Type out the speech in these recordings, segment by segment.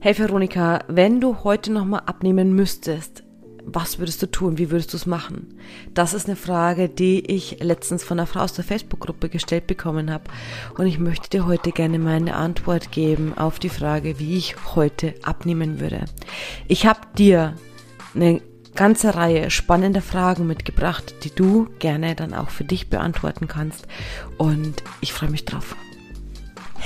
Hey Veronika, wenn du heute nochmal abnehmen müsstest, was würdest du tun? Wie würdest du es machen? Das ist eine Frage, die ich letztens von einer Frau aus der Facebook-Gruppe gestellt bekommen habe. Und ich möchte dir heute gerne meine Antwort geben auf die Frage, wie ich heute abnehmen würde. Ich habe dir eine ganze Reihe spannender Fragen mitgebracht, die du gerne dann auch für dich beantworten kannst. Und ich freue mich drauf.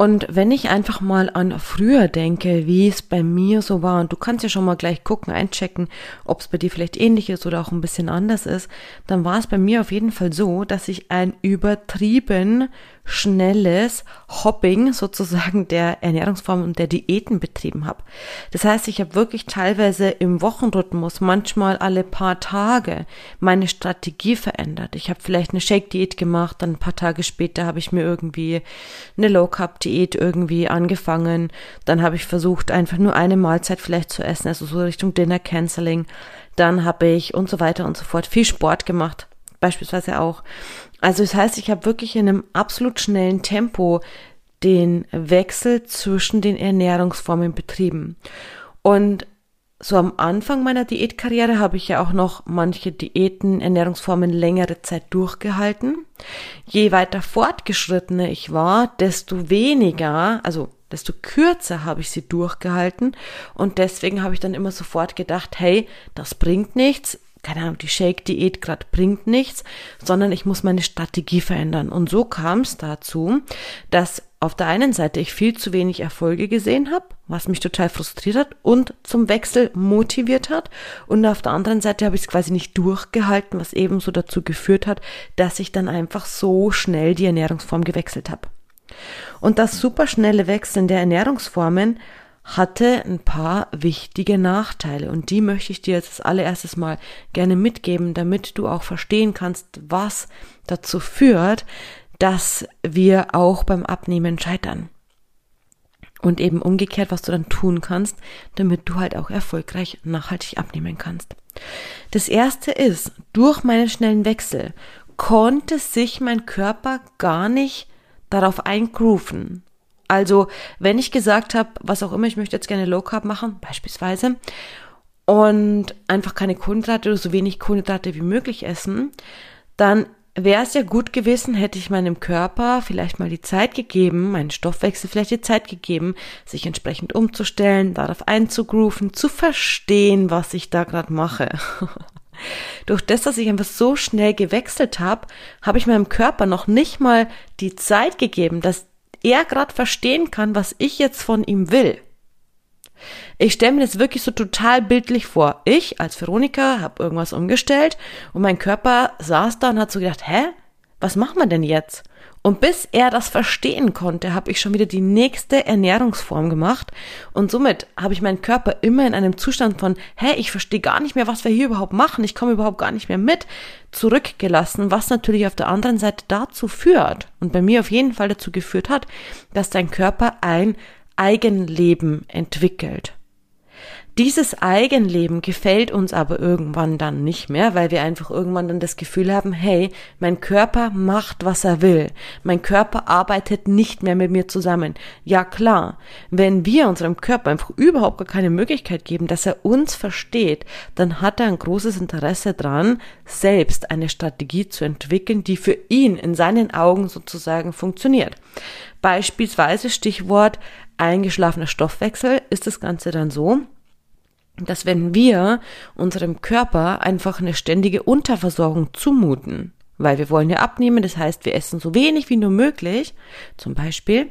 Und wenn ich einfach mal an früher denke, wie es bei mir so war, und du kannst ja schon mal gleich gucken, einchecken, ob es bei dir vielleicht ähnlich ist oder auch ein bisschen anders ist, dann war es bei mir auf jeden Fall so, dass ich ein übertrieben schnelles Hopping sozusagen der Ernährungsform und der Diäten betrieben habe. Das heißt, ich habe wirklich teilweise im Wochenrhythmus, manchmal alle paar Tage, meine Strategie verändert. Ich habe vielleicht eine Shake-Diät gemacht, dann ein paar Tage später habe ich mir irgendwie eine Low-Carb-Diät irgendwie angefangen. Dann habe ich versucht, einfach nur eine Mahlzeit vielleicht zu essen, also so Richtung Dinner-Canceling. Dann habe ich und so weiter und so fort viel Sport gemacht beispielsweise auch. Also das heißt, ich habe wirklich in einem absolut schnellen Tempo den Wechsel zwischen den Ernährungsformen betrieben. Und so am Anfang meiner Diätkarriere habe ich ja auch noch manche Diäten, Ernährungsformen längere Zeit durchgehalten. Je weiter fortgeschrittener ich war, desto weniger, also desto kürzer habe ich sie durchgehalten und deswegen habe ich dann immer sofort gedacht, hey, das bringt nichts, keine Ahnung, die Shake-Diät gerade bringt nichts, sondern ich muss meine Strategie verändern. Und so kam es dazu, dass auf der einen Seite ich viel zu wenig Erfolge gesehen habe, was mich total frustriert hat und zum Wechsel motiviert hat. Und auf der anderen Seite habe ich es quasi nicht durchgehalten, was ebenso dazu geführt hat, dass ich dann einfach so schnell die Ernährungsform gewechselt habe. Und das superschnelle Wechseln der Ernährungsformen hatte ein paar wichtige Nachteile und die möchte ich dir jetzt als allererstes mal gerne mitgeben, damit du auch verstehen kannst, was dazu führt, dass wir auch beim Abnehmen scheitern. Und eben umgekehrt, was du dann tun kannst, damit du halt auch erfolgreich nachhaltig abnehmen kannst. Das erste ist, durch meinen schnellen Wechsel konnte sich mein Körper gar nicht darauf eingrooven. Also, wenn ich gesagt habe, was auch immer, ich möchte jetzt gerne Low Carb machen, beispielsweise, und einfach keine Kohlenhydrate oder so wenig Kohlenhydrate wie möglich essen, dann wäre es ja gut gewesen, hätte ich meinem Körper vielleicht mal die Zeit gegeben, meinen Stoffwechsel vielleicht die Zeit gegeben, sich entsprechend umzustellen, darauf einzugrooven, zu verstehen, was ich da gerade mache. Durch das, dass ich einfach so schnell gewechselt habe, habe ich meinem Körper noch nicht mal die Zeit gegeben, dass er gerade verstehen kann, was ich jetzt von ihm will. Ich stelle mir das wirklich so total bildlich vor. Ich als Veronika habe irgendwas umgestellt und mein Körper saß da und hat so gedacht, hä? Was machen wir denn jetzt? Und bis er das verstehen konnte, habe ich schon wieder die nächste Ernährungsform gemacht. Und somit habe ich meinen Körper immer in einem Zustand von, hä, ich verstehe gar nicht mehr, was wir hier überhaupt machen, ich komme überhaupt gar nicht mehr mit, zurückgelassen, was natürlich auf der anderen Seite dazu führt und bei mir auf jeden Fall dazu geführt hat, dass dein Körper ein Eigenleben entwickelt. Dieses Eigenleben gefällt uns aber irgendwann dann nicht mehr, weil wir einfach irgendwann dann das Gefühl haben, hey, mein Körper macht, was er will. Mein Körper arbeitet nicht mehr mit mir zusammen. Ja klar, wenn wir unserem Körper einfach überhaupt gar keine Möglichkeit geben, dass er uns versteht, dann hat er ein großes Interesse dran, selbst eine Strategie zu entwickeln, die für ihn in seinen Augen sozusagen funktioniert. Beispielsweise Stichwort eingeschlafener Stoffwechsel ist das Ganze dann so, dass wenn wir unserem Körper einfach eine ständige Unterversorgung zumuten, weil wir wollen ja abnehmen, das heißt, wir essen so wenig wie nur möglich, zum Beispiel,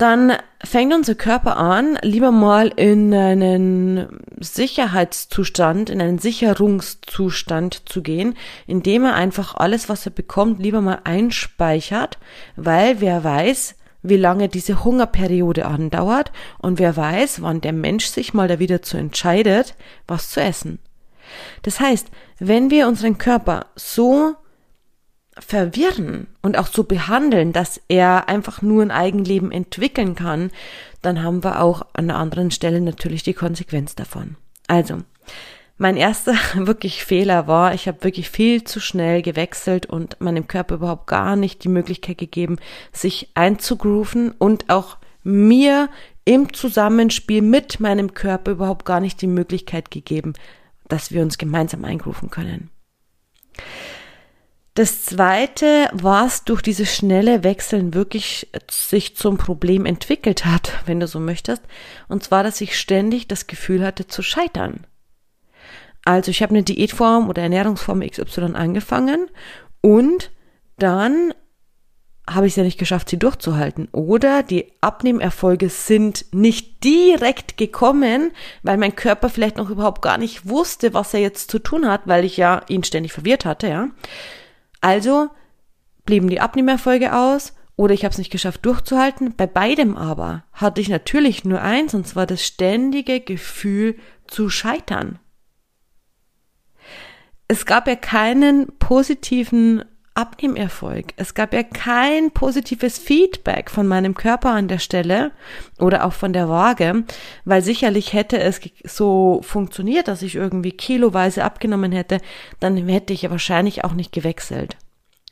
dann fängt unser Körper an, lieber mal in einen Sicherheitszustand, in einen Sicherungszustand zu gehen, indem er einfach alles, was er bekommt, lieber mal einspeichert, weil wer weiß, wie lange diese Hungerperiode andauert und wer weiß, wann der Mensch sich mal da wieder zu entscheidet, was zu essen. Das heißt, wenn wir unseren Körper so verwirren und auch so behandeln, dass er einfach nur ein Eigenleben entwickeln kann, dann haben wir auch an einer anderen Stelle natürlich die Konsequenz davon. Also, mein erster wirklich Fehler war, ich habe wirklich viel zu schnell gewechselt und meinem Körper überhaupt gar nicht die Möglichkeit gegeben, sich einzugrooven und auch mir im Zusammenspiel mit meinem Körper überhaupt gar nicht die Möglichkeit gegeben, dass wir uns gemeinsam eingrooven können. Das zweite, was durch dieses schnelle Wechseln wirklich sich zum Problem entwickelt hat, wenn du so möchtest, und zwar, dass ich ständig das Gefühl hatte zu scheitern. Also ich habe eine Diätform oder Ernährungsform XY angefangen und dann habe ich es ja nicht geschafft, sie durchzuhalten. Oder die Abnehmerfolge sind nicht direkt gekommen, weil mein Körper vielleicht noch überhaupt gar nicht wusste, was er jetzt zu tun hat, weil ich ja ihn ständig verwirrt hatte, ja. Also blieben die Abnehmerfolge aus oder ich habe es nicht geschafft durchzuhalten. Bei beidem aber hatte ich natürlich nur eins, und zwar das ständige Gefühl zu scheitern. Es gab ja keinen positiven Abnehmerfolg. Es gab ja kein positives Feedback von meinem Körper an der Stelle oder auch von der Waage, weil sicherlich hätte es so funktioniert, dass ich irgendwie kiloweise abgenommen hätte, dann hätte ich ja wahrscheinlich auch nicht gewechselt.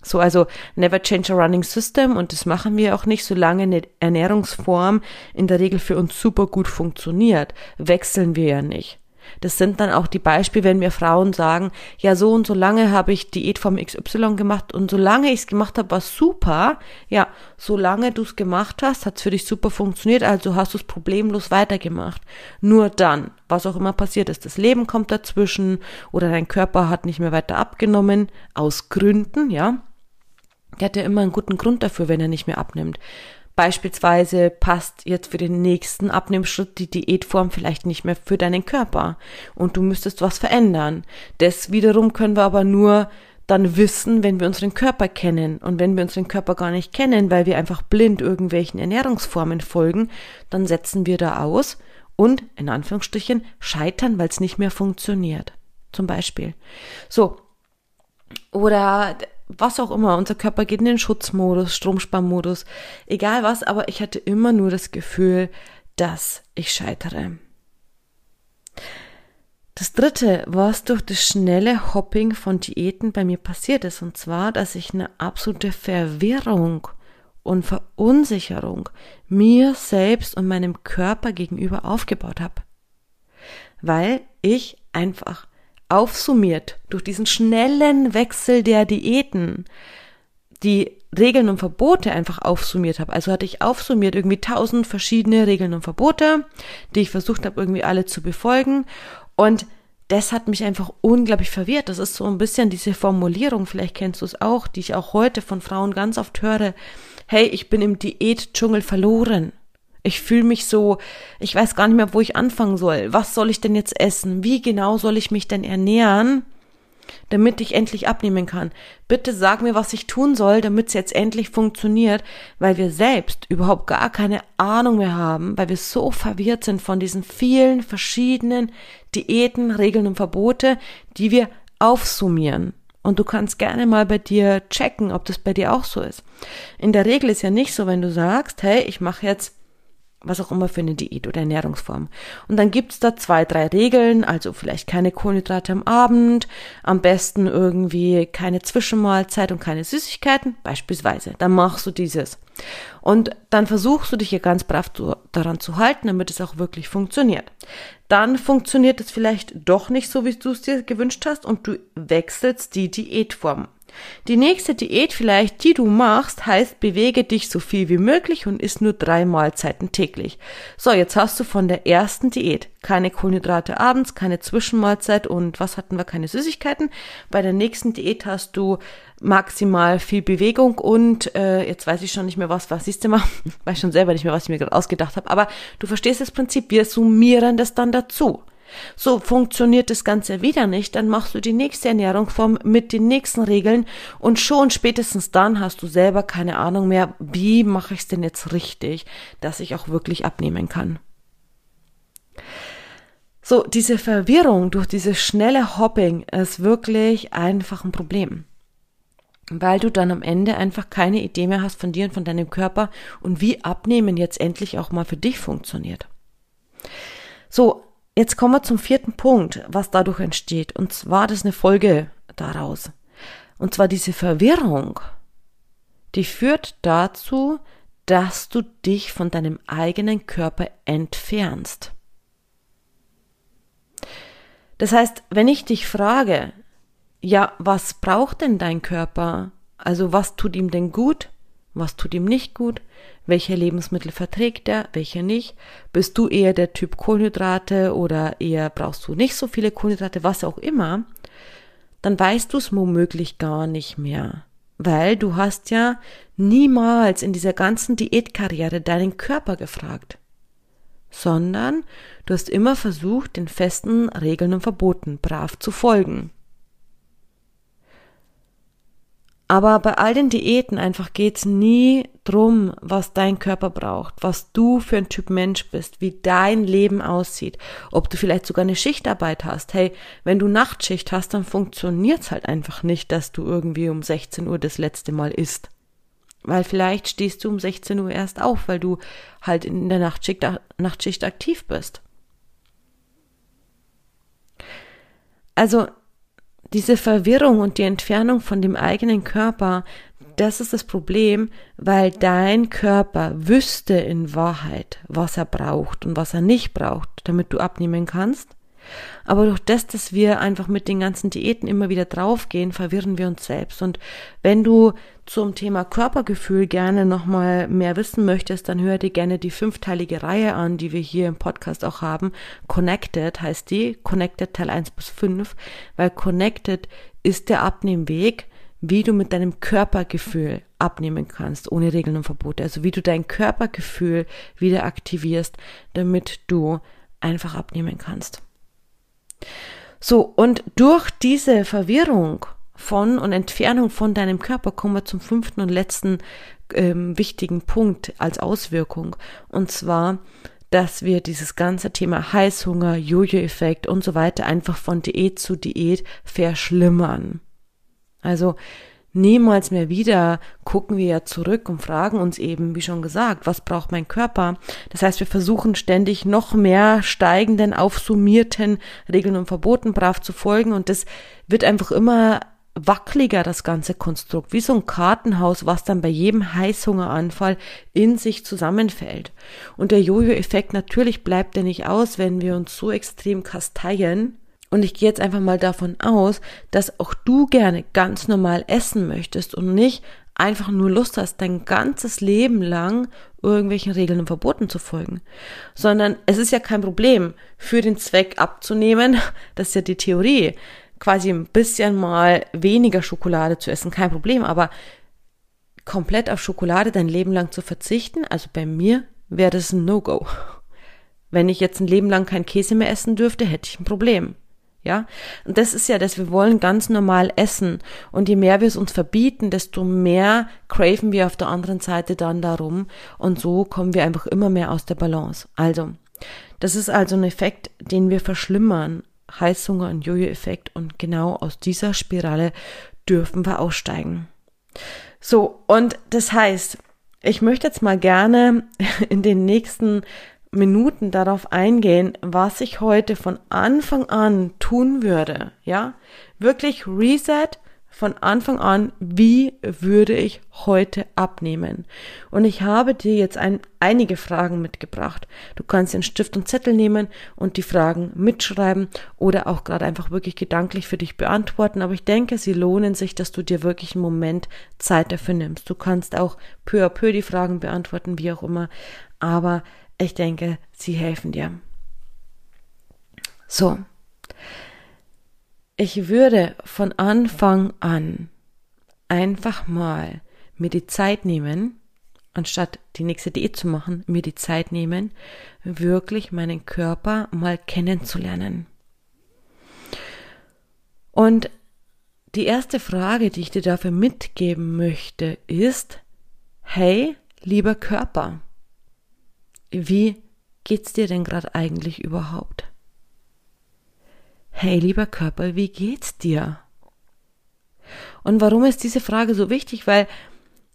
So, also never change a running system und das machen wir auch nicht, solange eine Ernährungsform in der Regel für uns super gut funktioniert, wechseln wir ja nicht. Das sind dann auch die Beispiele, wenn mir Frauen sagen, ja, so und so lange habe ich Diät vom XY gemacht und solange ich es gemacht habe, war super. Ja, solange du es gemacht hast, hat es für dich super funktioniert, also hast du es problemlos weitergemacht. Nur dann, was auch immer passiert ist, das Leben kommt dazwischen oder dein Körper hat nicht mehr weiter abgenommen, aus Gründen, ja. Der hat ja immer einen guten Grund dafür, wenn er nicht mehr abnimmt. Beispielsweise passt jetzt für den nächsten Abnehmschritt die Diätform vielleicht nicht mehr für deinen Körper und du müsstest was verändern. Das wiederum können wir aber nur dann wissen, wenn wir unseren Körper kennen. Und wenn wir unseren Körper gar nicht kennen, weil wir einfach blind irgendwelchen Ernährungsformen folgen, dann setzen wir da aus und in Anführungsstrichen scheitern, weil es nicht mehr funktioniert. Zum Beispiel. So. Oder was auch immer, unser Körper geht in den Schutzmodus, Stromsparmodus, egal was, aber ich hatte immer nur das Gefühl, dass ich scheitere. Das dritte, was durch das schnelle Hopping von Diäten bei mir passiert ist, und zwar, dass ich eine absolute Verwirrung und Verunsicherung mir selbst und meinem Körper gegenüber aufgebaut habe. Weil ich einfach aufsummiert durch diesen schnellen Wechsel der Diäten die Regeln und Verbote einfach aufsummiert habe. Also hatte ich aufsummiert irgendwie tausend verschiedene Regeln und Verbote, die ich versucht habe irgendwie alle zu befolgen und das hat mich einfach unglaublich verwirrt. Das ist so ein bisschen diese Formulierung, vielleicht kennst du es auch, die ich auch heute von Frauen ganz oft höre. Hey, ich bin im Diätdschungel verloren. Ich fühle mich so, ich weiß gar nicht mehr, wo ich anfangen soll. Was soll ich denn jetzt essen? Wie genau soll ich mich denn ernähren, damit ich endlich abnehmen kann? Bitte sag mir, was ich tun soll, damit es jetzt endlich funktioniert, weil wir selbst überhaupt gar keine Ahnung mehr haben, weil wir so verwirrt sind von diesen vielen verschiedenen Diäten, Regeln und Verbote, die wir aufsummieren. Und du kannst gerne mal bei dir checken, ob das bei dir auch so ist. In der Regel ist ja nicht so, wenn du sagst, hey, ich mache jetzt was auch immer für eine Diät oder Ernährungsform. Und dann gibt's da zwei, drei Regeln, also vielleicht keine Kohlenhydrate am Abend, am besten irgendwie keine Zwischenmahlzeit und keine Süßigkeiten, beispielsweise. Dann machst du dieses. Und dann versuchst du dich hier ganz brav zu, daran zu halten, damit es auch wirklich funktioniert. Dann funktioniert es vielleicht doch nicht so, wie du es dir gewünscht hast und du wechselst die Diätform. Die nächste Diät vielleicht, die du machst, heißt, bewege dich so viel wie möglich und isst nur drei Mahlzeiten täglich. So, jetzt hast du von der ersten Diät keine Kohlenhydrate abends, keine Zwischenmahlzeit und was hatten wir, keine Süßigkeiten. Bei der nächsten Diät hast du maximal viel Bewegung und äh, jetzt weiß ich schon nicht mehr was, was siehst du mal, weiß schon selber nicht mehr, was ich mir gerade ausgedacht habe, aber du verstehst das Prinzip, wir summieren das dann dazu. So funktioniert das Ganze wieder nicht, dann machst du die nächste Ernährungsform mit den nächsten Regeln und schon spätestens dann hast du selber keine Ahnung mehr, wie mache ich es denn jetzt richtig, dass ich auch wirklich abnehmen kann. So, diese Verwirrung durch dieses schnelle Hopping ist wirklich einfach ein Problem. Weil du dann am Ende einfach keine Idee mehr hast von dir und von deinem Körper und wie Abnehmen jetzt endlich auch mal für dich funktioniert. So, Jetzt kommen wir zum vierten Punkt, was dadurch entsteht. Und zwar, das ist eine Folge daraus. Und zwar diese Verwirrung, die führt dazu, dass du dich von deinem eigenen Körper entfernst. Das heißt, wenn ich dich frage, ja, was braucht denn dein Körper? Also was tut ihm denn gut? Was tut ihm nicht gut? Welche Lebensmittel verträgt er, welche nicht? Bist du eher der Typ Kohlenhydrate oder eher brauchst du nicht so viele Kohlenhydrate, was auch immer? Dann weißt du es womöglich gar nicht mehr. Weil du hast ja niemals in dieser ganzen Diätkarriere deinen Körper gefragt. Sondern du hast immer versucht, den festen Regeln und Verboten brav zu folgen. Aber bei all den Diäten einfach geht's nie drum, was dein Körper braucht, was du für ein Typ Mensch bist, wie dein Leben aussieht, ob du vielleicht sogar eine Schichtarbeit hast. Hey, wenn du Nachtschicht hast, dann funktioniert's halt einfach nicht, dass du irgendwie um 16 Uhr das letzte Mal isst. Weil vielleicht stehst du um 16 Uhr erst auf, weil du halt in der Nachtschicht, Nachtschicht aktiv bist. Also diese Verwirrung und die Entfernung von dem eigenen Körper, das ist das Problem, weil dein Körper wüsste in Wahrheit, was er braucht und was er nicht braucht, damit du abnehmen kannst. Aber durch das, dass wir einfach mit den ganzen Diäten immer wieder draufgehen, verwirren wir uns selbst. Und wenn du zum Thema Körpergefühl gerne nochmal mehr wissen möchtest, dann hör dir gerne die fünfteilige Reihe an, die wir hier im Podcast auch haben. Connected heißt die, Connected Teil 1 bis 5, weil Connected ist der Abnehmweg, wie du mit deinem Körpergefühl abnehmen kannst, ohne Regeln und Verbote. Also wie du dein Körpergefühl wieder aktivierst, damit du einfach abnehmen kannst. So, und durch diese Verwirrung von und Entfernung von deinem Körper kommen wir zum fünften und letzten ähm, wichtigen Punkt als Auswirkung. Und zwar, dass wir dieses ganze Thema Heißhunger, Jojo-Effekt und so weiter einfach von Diät zu Diät verschlimmern. Also niemals mehr wieder gucken wir ja zurück und fragen uns eben, wie schon gesagt, was braucht mein Körper? Das heißt, wir versuchen ständig noch mehr steigenden, aufsummierten Regeln und Verboten brav zu folgen und das wird einfach immer wackeliger, das ganze Konstrukt, wie so ein Kartenhaus, was dann bei jedem Heißhungeranfall in sich zusammenfällt. Und der Jojo-Effekt natürlich bleibt er nicht aus, wenn wir uns so extrem kasteien, und ich gehe jetzt einfach mal davon aus, dass auch du gerne ganz normal essen möchtest und nicht einfach nur Lust hast, dein ganzes Leben lang irgendwelchen Regeln und Verboten zu folgen. Sondern es ist ja kein Problem, für den Zweck abzunehmen, das ist ja die Theorie, quasi ein bisschen mal weniger Schokolade zu essen, kein Problem, aber komplett auf Schokolade dein Leben lang zu verzichten, also bei mir wäre das ein No-Go. Wenn ich jetzt ein Leben lang kein Käse mehr essen dürfte, hätte ich ein Problem. Ja, und das ist ja das, wir wollen ganz normal essen. Und je mehr wir es uns verbieten, desto mehr craven wir auf der anderen Seite dann darum. Und so kommen wir einfach immer mehr aus der Balance. Also, das ist also ein Effekt, den wir verschlimmern. Heißhunger und Jojo-Effekt. Und genau aus dieser Spirale dürfen wir aussteigen. So, und das heißt, ich möchte jetzt mal gerne in den nächsten Minuten darauf eingehen, was ich heute von Anfang an tun würde. Ja, wirklich Reset von Anfang an, wie würde ich heute abnehmen? Und ich habe dir jetzt ein, einige Fragen mitgebracht. Du kannst den Stift und Zettel nehmen und die Fragen mitschreiben oder auch gerade einfach wirklich gedanklich für dich beantworten. Aber ich denke, sie lohnen sich, dass du dir wirklich einen Moment Zeit dafür nimmst. Du kannst auch peu à peu die Fragen beantworten, wie auch immer. Aber ich denke, sie helfen dir. So. Ich würde von Anfang an einfach mal mir die Zeit nehmen, anstatt die nächste Diät zu machen, mir die Zeit nehmen, wirklich meinen Körper mal kennenzulernen. Und die erste Frage, die ich dir dafür mitgeben möchte, ist, hey, lieber Körper, wie geht's dir denn gerade eigentlich überhaupt? Hey, lieber Körper, wie geht's dir? Und warum ist diese Frage so wichtig? Weil,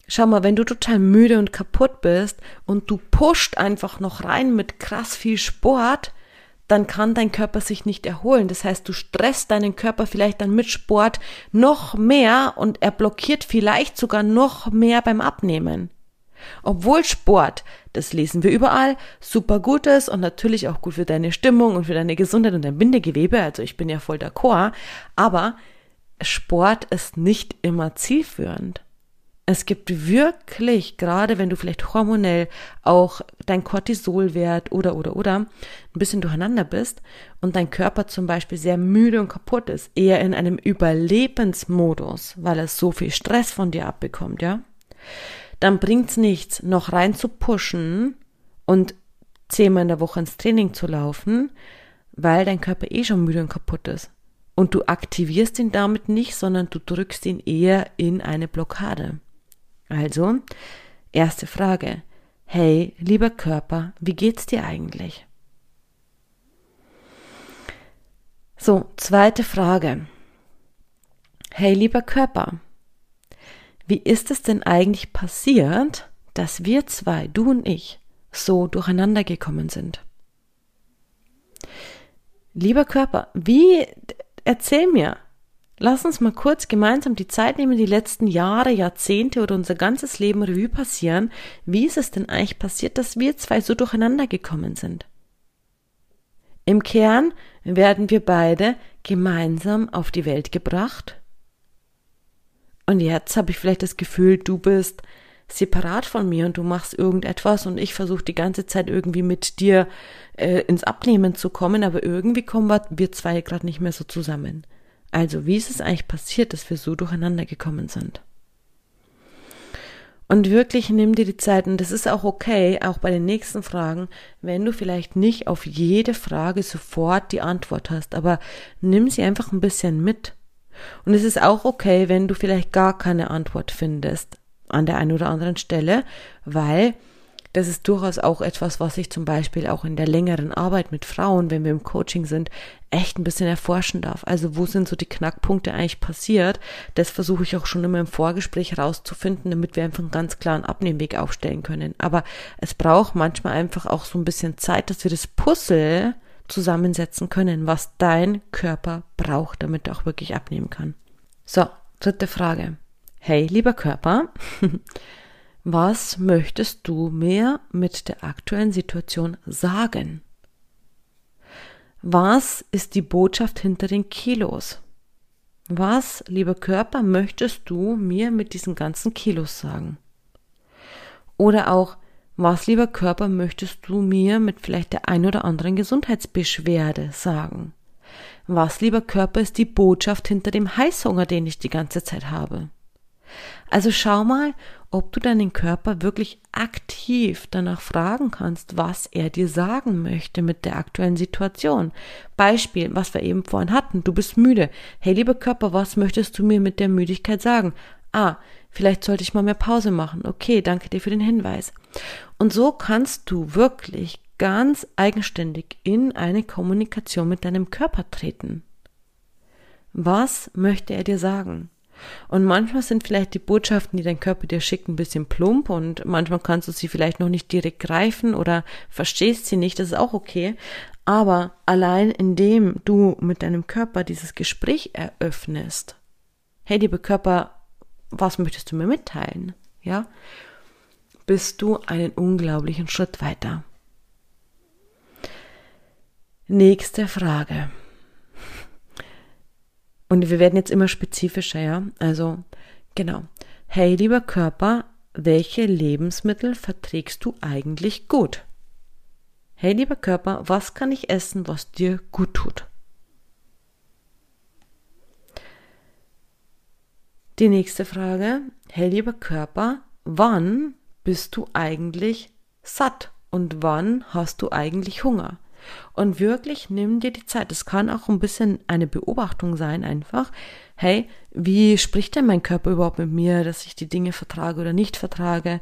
schau mal, wenn du total müde und kaputt bist und du pusht einfach noch rein mit krass viel Sport, dann kann dein Körper sich nicht erholen. Das heißt, du stresst deinen Körper vielleicht dann mit Sport noch mehr und er blockiert vielleicht sogar noch mehr beim Abnehmen. Obwohl Sport, das lesen wir überall, super gut ist und natürlich auch gut für deine Stimmung und für deine Gesundheit und dein Bindegewebe, also ich bin ja voll d'accord, aber Sport ist nicht immer zielführend. Es gibt wirklich, gerade wenn du vielleicht hormonell auch dein Cortisolwert oder oder oder ein bisschen durcheinander bist und dein Körper zum Beispiel sehr müde und kaputt ist, eher in einem Überlebensmodus, weil er so viel Stress von dir abbekommt, ja, dann bringt's nichts, noch rein zu pushen und zehnmal in der Woche ins Training zu laufen, weil dein Körper eh schon müde und kaputt ist. Und du aktivierst ihn damit nicht, sondern du drückst ihn eher in eine Blockade. Also, erste Frage. Hey, lieber Körper, wie geht's dir eigentlich? So, zweite Frage. Hey, lieber Körper, wie ist es denn eigentlich passiert, dass wir zwei, du und ich, so durcheinander gekommen sind? Lieber Körper, wie, erzähl mir, Lass uns mal kurz gemeinsam die Zeit nehmen, die letzten Jahre, Jahrzehnte oder unser ganzes Leben Revue passieren. Wie ist es denn eigentlich passiert, dass wir zwei so durcheinander gekommen sind? Im Kern werden wir beide gemeinsam auf die Welt gebracht. Und jetzt habe ich vielleicht das Gefühl, du bist separat von mir und du machst irgendetwas und ich versuche die ganze Zeit irgendwie mit dir äh, ins Abnehmen zu kommen, aber irgendwie kommen wir zwei gerade nicht mehr so zusammen. Also, wie ist es eigentlich passiert, dass wir so durcheinander gekommen sind? Und wirklich nimm dir die Zeit, und das ist auch okay, auch bei den nächsten Fragen, wenn du vielleicht nicht auf jede Frage sofort die Antwort hast, aber nimm sie einfach ein bisschen mit. Und es ist auch okay, wenn du vielleicht gar keine Antwort findest an der einen oder anderen Stelle, weil das ist durchaus auch etwas, was ich zum Beispiel auch in der längeren Arbeit mit Frauen, wenn wir im Coaching sind, echt ein bisschen erforschen darf. Also wo sind so die Knackpunkte eigentlich passiert? Das versuche ich auch schon immer im Vorgespräch herauszufinden, damit wir einfach einen ganz klaren Abnehmweg aufstellen können. Aber es braucht manchmal einfach auch so ein bisschen Zeit, dass wir das Puzzle zusammensetzen können, was dein Körper braucht, damit er auch wirklich abnehmen kann. So, dritte Frage. Hey, lieber Körper, Was möchtest du mir mit der aktuellen Situation sagen? Was ist die Botschaft hinter den Kilos? Was, lieber Körper, möchtest du mir mit diesen ganzen Kilos sagen? Oder auch, was, lieber Körper, möchtest du mir mit vielleicht der ein oder anderen Gesundheitsbeschwerde sagen? Was, lieber Körper, ist die Botschaft hinter dem Heißhunger, den ich die ganze Zeit habe? Also schau mal, ob du deinen Körper wirklich aktiv danach fragen kannst, was er dir sagen möchte mit der aktuellen Situation. Beispiel, was wir eben vorhin hatten, du bist müde. Hey, lieber Körper, was möchtest du mir mit der Müdigkeit sagen? Ah, vielleicht sollte ich mal mehr Pause machen. Okay, danke dir für den Hinweis. Und so kannst du wirklich ganz eigenständig in eine Kommunikation mit deinem Körper treten. Was möchte er dir sagen? Und manchmal sind vielleicht die Botschaften, die dein Körper dir schickt, ein bisschen plump und manchmal kannst du sie vielleicht noch nicht direkt greifen oder verstehst sie nicht, das ist auch okay. Aber allein indem du mit deinem Körper dieses Gespräch eröffnest, hey, liebe Körper, was möchtest du mir mitteilen? Ja, bist du einen unglaublichen Schritt weiter. Nächste Frage. Und wir werden jetzt immer spezifischer, ja. Also, genau. Hey, lieber Körper, welche Lebensmittel verträgst du eigentlich gut? Hey, lieber Körper, was kann ich essen, was dir gut tut? Die nächste Frage. Hey, lieber Körper, wann bist du eigentlich satt und wann hast du eigentlich Hunger? Und wirklich nimm dir die Zeit. Es kann auch ein bisschen eine Beobachtung sein, einfach. Hey, wie spricht denn mein Körper überhaupt mit mir, dass ich die Dinge vertrage oder nicht vertrage?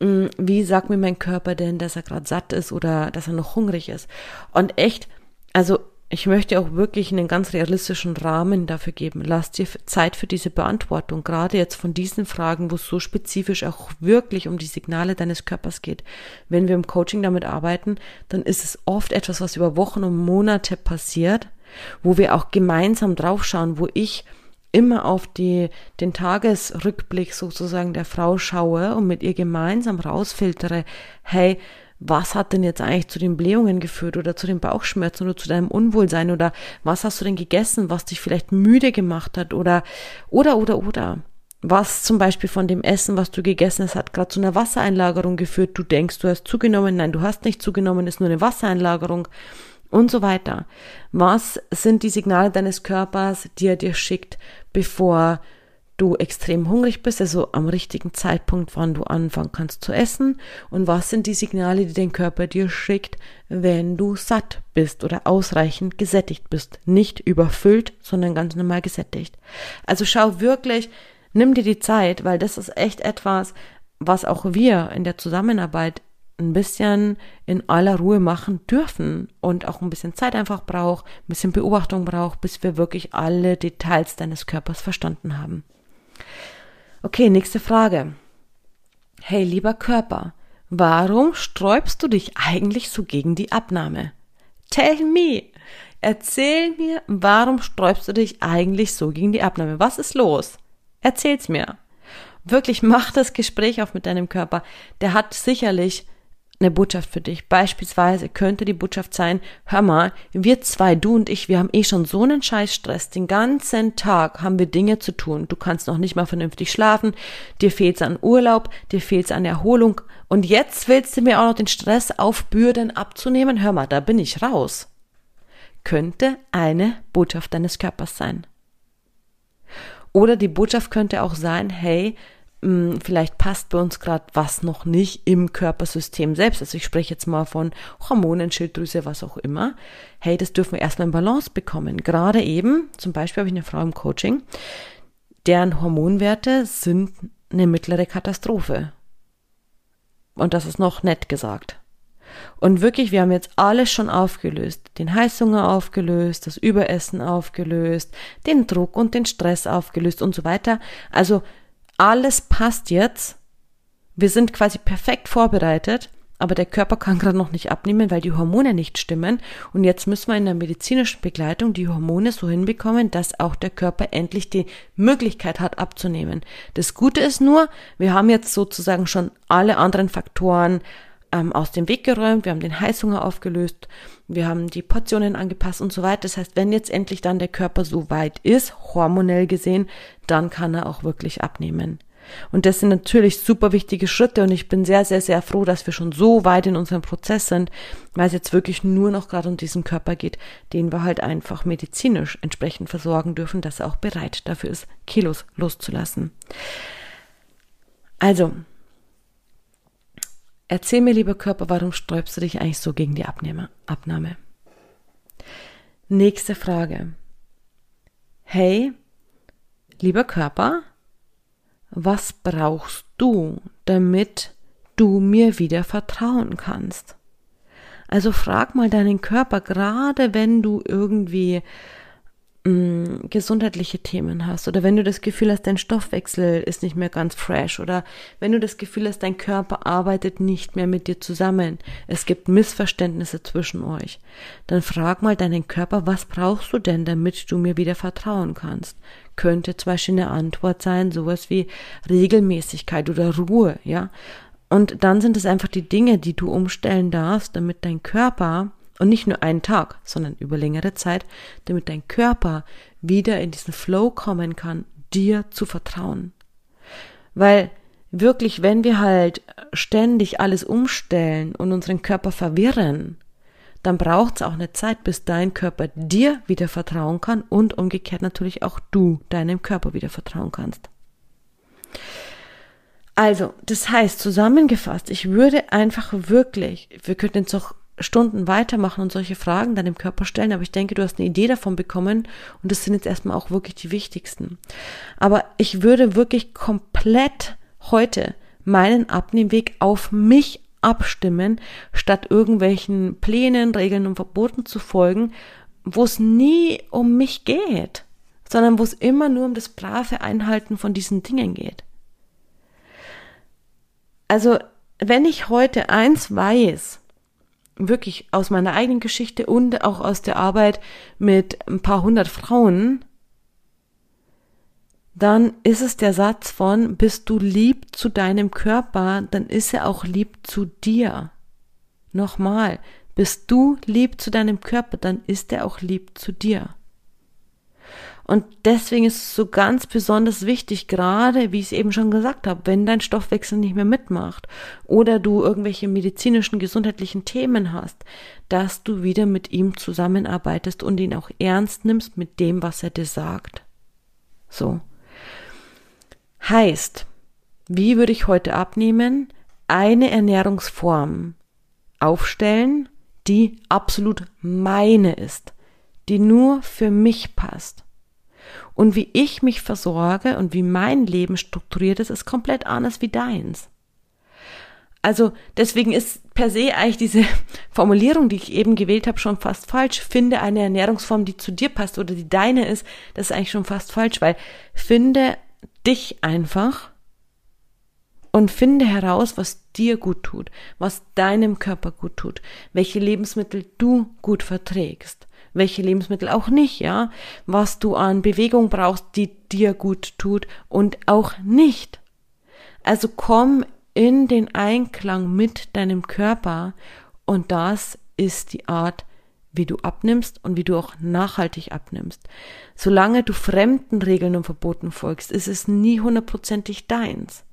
Hm, wie sagt mir mein Körper denn, dass er gerade satt ist oder dass er noch hungrig ist? Und echt, also ich möchte auch wirklich einen ganz realistischen Rahmen dafür geben. Lass dir Zeit für diese Beantwortung, gerade jetzt von diesen Fragen, wo es so spezifisch auch wirklich um die Signale deines Körpers geht. Wenn wir im Coaching damit arbeiten, dann ist es oft etwas, was über Wochen und Monate passiert, wo wir auch gemeinsam draufschauen, wo ich immer auf die, den Tagesrückblick sozusagen der Frau schaue und mit ihr gemeinsam rausfiltere, hey, was hat denn jetzt eigentlich zu den Blähungen geführt oder zu den Bauchschmerzen oder zu deinem Unwohlsein oder was hast du denn gegessen, was dich vielleicht müde gemacht hat oder, oder, oder, oder. Was zum Beispiel von dem Essen, was du gegessen hast, hat gerade zu einer Wassereinlagerung geführt. Du denkst, du hast zugenommen. Nein, du hast nicht zugenommen, ist nur eine Wassereinlagerung und so weiter. Was sind die Signale deines Körpers, die er dir schickt, bevor du extrem hungrig bist, also am richtigen Zeitpunkt, wann du anfangen kannst zu essen und was sind die Signale, die dein Körper dir schickt, wenn du satt bist oder ausreichend gesättigt bist. Nicht überfüllt, sondern ganz normal gesättigt. Also schau wirklich, nimm dir die Zeit, weil das ist echt etwas, was auch wir in der Zusammenarbeit ein bisschen in aller Ruhe machen dürfen und auch ein bisschen Zeit einfach braucht, ein bisschen Beobachtung braucht, bis wir wirklich alle Details deines Körpers verstanden haben. Okay, nächste Frage. Hey, lieber Körper, warum sträubst du dich eigentlich so gegen die Abnahme? Tell me. Erzähl mir, warum sträubst du dich eigentlich so gegen die Abnahme? Was ist los? Erzähl's mir. Wirklich mach das Gespräch auf mit deinem Körper. Der hat sicherlich eine Botschaft für dich. Beispielsweise könnte die Botschaft sein, hör mal, wir zwei, du und ich, wir haben eh schon so einen Scheißstress. Den ganzen Tag haben wir Dinge zu tun. Du kannst noch nicht mal vernünftig schlafen. Dir fehlt's an Urlaub, dir fehlt's an Erholung. Und jetzt willst du mir auch noch den Stress aufbürden abzunehmen? Hör mal, da bin ich raus. Könnte eine Botschaft deines Körpers sein. Oder die Botschaft könnte auch sein, hey, hm, vielleicht passt bei uns gerade was noch nicht im Körpersystem selbst. Also ich spreche jetzt mal von Hormonen, Schilddrüse, was auch immer. Hey, das dürfen wir erstmal in Balance bekommen. Gerade eben, zum Beispiel habe ich eine Frau im Coaching, deren Hormonwerte sind eine mittlere Katastrophe. Und das ist noch nett gesagt. Und wirklich, wir haben jetzt alles schon aufgelöst. Den Heißhunger aufgelöst, das Überessen aufgelöst, den Druck und den Stress aufgelöst und so weiter. Also alles passt jetzt. Wir sind quasi perfekt vorbereitet, aber der Körper kann gerade noch nicht abnehmen, weil die Hormone nicht stimmen. Und jetzt müssen wir in der medizinischen Begleitung die Hormone so hinbekommen, dass auch der Körper endlich die Möglichkeit hat abzunehmen. Das Gute ist nur, wir haben jetzt sozusagen schon alle anderen Faktoren ähm, aus dem Weg geräumt, wir haben den Heißhunger aufgelöst, wir haben die Portionen angepasst und so weiter. Das heißt, wenn jetzt endlich dann der Körper so weit ist, hormonell gesehen, dann kann er auch wirklich abnehmen. Und das sind natürlich super wichtige Schritte und ich bin sehr, sehr, sehr froh, dass wir schon so weit in unserem Prozess sind, weil es jetzt wirklich nur noch gerade um diesen Körper geht, den wir halt einfach medizinisch entsprechend versorgen dürfen, dass er auch bereit dafür ist, Kilos loszulassen. Also, Erzähl mir, lieber Körper, warum sträubst du dich eigentlich so gegen die Abnehmer, Abnahme? Nächste Frage. Hey, lieber Körper, was brauchst du, damit du mir wieder vertrauen kannst? Also frag mal deinen Körper, gerade wenn du irgendwie mh, mm, gesundheitliche Themen hast oder wenn du das Gefühl hast, dein Stoffwechsel ist nicht mehr ganz fresh oder wenn du das Gefühl hast, dein Körper arbeitet nicht mehr mit dir zusammen, es gibt Missverständnisse zwischen euch, dann frag mal deinen Körper, was brauchst du denn, damit du mir wieder vertrauen kannst? Könnte zum Beispiel eine Antwort sein, sowas wie Regelmäßigkeit oder Ruhe, ja? Und dann sind es einfach die Dinge, die du umstellen darfst, damit dein Körper und nicht nur einen Tag, sondern über längere Zeit, damit dein Körper wieder in diesen Flow kommen kann, dir zu vertrauen. Weil wirklich, wenn wir halt ständig alles umstellen und unseren Körper verwirren, dann braucht es auch eine Zeit, bis dein Körper dir wieder vertrauen kann und umgekehrt natürlich auch du deinem Körper wieder vertrauen kannst. Also, das heißt, zusammengefasst, ich würde einfach wirklich, wir könnten jetzt auch Stunden weitermachen und solche Fragen dann im Körper stellen, aber ich denke, du hast eine Idee davon bekommen und das sind jetzt erstmal auch wirklich die wichtigsten. Aber ich würde wirklich komplett heute meinen Abnehmweg auf mich abstimmen, statt irgendwelchen Plänen, Regeln und Verboten zu folgen, wo es nie um mich geht, sondern wo es immer nur um das brave Einhalten von diesen Dingen geht. Also, wenn ich heute eins weiß, wirklich aus meiner eigenen Geschichte und auch aus der Arbeit mit ein paar hundert Frauen, dann ist es der Satz von, bist du lieb zu deinem Körper, dann ist er auch lieb zu dir. Nochmal, bist du lieb zu deinem Körper, dann ist er auch lieb zu dir. Und deswegen ist es so ganz besonders wichtig, gerade wie ich es eben schon gesagt habe, wenn dein Stoffwechsel nicht mehr mitmacht oder du irgendwelche medizinischen, gesundheitlichen Themen hast, dass du wieder mit ihm zusammenarbeitest und ihn auch ernst nimmst mit dem, was er dir sagt. So. Heißt, wie würde ich heute abnehmen? Eine Ernährungsform aufstellen, die absolut meine ist, die nur für mich passt. Und wie ich mich versorge und wie mein Leben strukturiert ist, ist komplett anders wie deins. Also deswegen ist per se eigentlich diese Formulierung, die ich eben gewählt habe, schon fast falsch. Finde eine Ernährungsform, die zu dir passt oder die deine ist, das ist eigentlich schon fast falsch, weil finde dich einfach und finde heraus, was dir gut tut, was deinem Körper gut tut, welche Lebensmittel du gut verträgst welche Lebensmittel auch nicht, ja, was du an Bewegung brauchst, die dir gut tut und auch nicht. Also komm in den Einklang mit deinem Körper und das ist die Art, wie du abnimmst und wie du auch nachhaltig abnimmst. Solange du fremden Regeln und Verboten folgst, ist es nie hundertprozentig deins.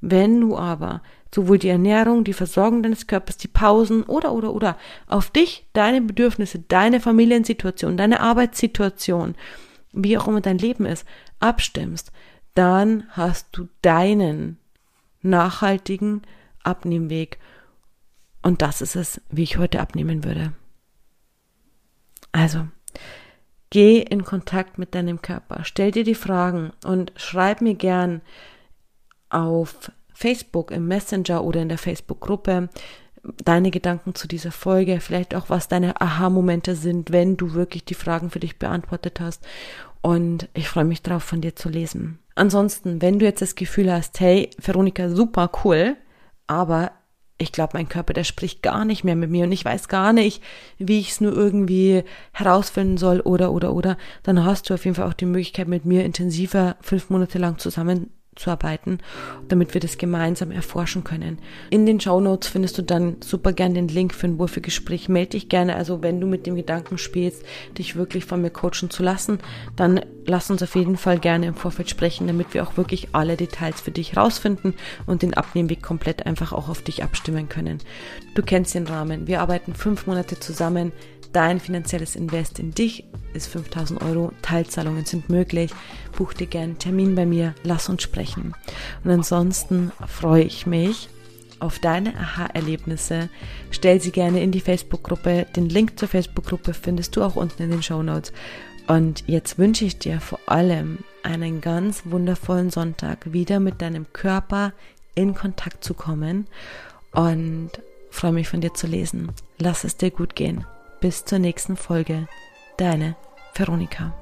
Wenn du aber sowohl die Ernährung, die Versorgung deines Körpers, die Pausen oder oder oder auf dich, deine Bedürfnisse, deine Familiensituation, deine Arbeitssituation, wie auch immer dein Leben ist, abstimmst, dann hast du deinen nachhaltigen Abnehmweg. Und das ist es, wie ich heute abnehmen würde. Also, geh in Kontakt mit deinem Körper, stell dir die Fragen und schreib mir gern, auf Facebook, im Messenger oder in der Facebook-Gruppe deine Gedanken zu dieser Folge, vielleicht auch was deine Aha-Momente sind, wenn du wirklich die Fragen für dich beantwortet hast. Und ich freue mich drauf, von dir zu lesen. Ansonsten, wenn du jetzt das Gefühl hast, hey, Veronika, super cool, aber ich glaube, mein Körper, der spricht gar nicht mehr mit mir und ich weiß gar nicht, wie ich es nur irgendwie herausfinden soll oder oder oder, dann hast du auf jeden Fall auch die Möglichkeit, mit mir intensiver fünf Monate lang zusammen zuarbeiten, damit wir das gemeinsam erforschen können. In den Show Notes findest du dann super gern den Link für ein Wurfelgespräch. Melde dich gerne, also wenn du mit dem Gedanken spielst, dich wirklich von mir coachen zu lassen, dann lass uns auf jeden Fall gerne im Vorfeld sprechen, damit wir auch wirklich alle Details für dich rausfinden und den Abnehmweg komplett einfach auch auf dich abstimmen können. Du kennst den Rahmen. Wir arbeiten fünf Monate zusammen. Dein finanzielles Invest in dich ist 5000 Euro. Teilzahlungen sind möglich. Buch dir gerne einen Termin bei mir. Lass uns sprechen. Und ansonsten freue ich mich auf deine Aha-Erlebnisse. Stell sie gerne in die Facebook-Gruppe. Den Link zur Facebook-Gruppe findest du auch unten in den Show Notes. Und jetzt wünsche ich dir vor allem einen ganz wundervollen Sonntag, wieder mit deinem Körper in Kontakt zu kommen und freue mich von dir zu lesen. Lass es dir gut gehen. Bis zur nächsten Folge. Deine Veronika.